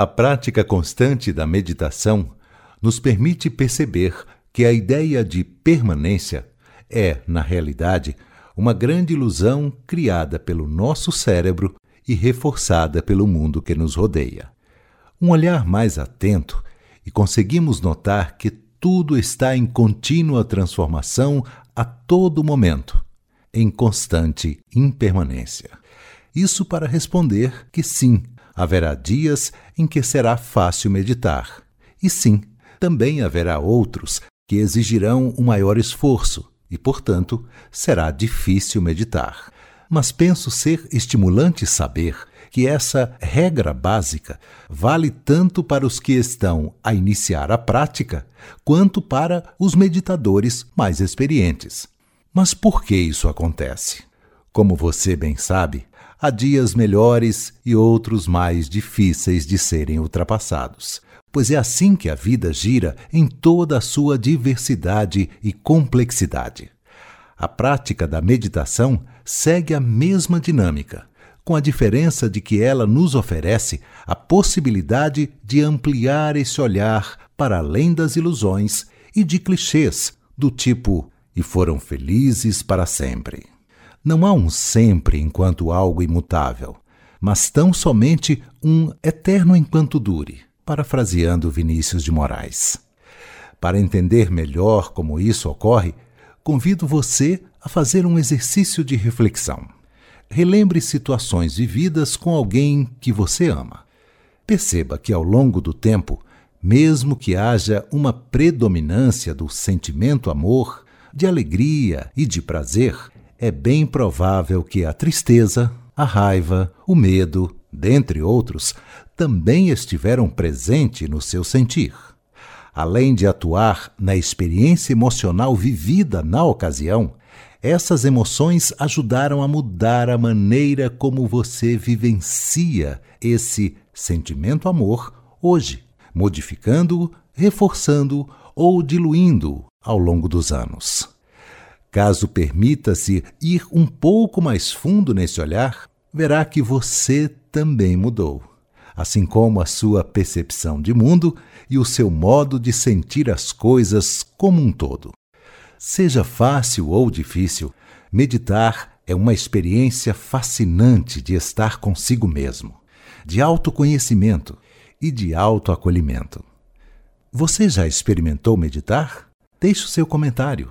A prática constante da meditação nos permite perceber que a ideia de permanência é, na realidade, uma grande ilusão criada pelo nosso cérebro e reforçada pelo mundo que nos rodeia. Um olhar mais atento e conseguimos notar que tudo está em contínua transformação a todo momento, em constante impermanência. Isso para responder que sim, haverá dias em que será fácil meditar, e sim, também haverá outros que exigirão um maior esforço e, portanto, será difícil meditar. Mas penso ser estimulante saber que essa regra básica vale tanto para os que estão a iniciar a prática, quanto para os meditadores mais experientes. Mas por que isso acontece? Como você bem sabe, há dias melhores e outros mais difíceis de serem ultrapassados pois é assim que a vida gira em toda a sua diversidade e complexidade. A prática da meditação segue a mesma dinâmica, com a diferença de que ela nos oferece a possibilidade de ampliar esse olhar para além das ilusões e de clichês do tipo e foram felizes para sempre. Não há um sempre enquanto algo imutável, mas tão somente um eterno enquanto dure parafraseando Vinícius de Moraes. Para entender melhor como isso ocorre, convido você a fazer um exercício de reflexão. Relembre situações vividas com alguém que você ama. Perceba que ao longo do tempo, mesmo que haja uma predominância do sentimento amor, de alegria e de prazer, é bem provável que a tristeza, a raiva, o medo, dentre outros, também estiveram presentes no seu sentir. Além de atuar na experiência emocional vivida na ocasião, essas emoções ajudaram a mudar a maneira como você vivencia esse sentimento amor hoje, modificando-o, reforçando-o ou diluindo-o ao longo dos anos. Caso permita-se ir um pouco mais fundo nesse olhar, verá que você também mudou assim como a sua percepção de mundo e o seu modo de sentir as coisas como um todo. Seja fácil ou difícil, meditar é uma experiência fascinante de estar consigo mesmo, de autoconhecimento e de autoacolhimento. Você já experimentou meditar? Deixe o seu comentário.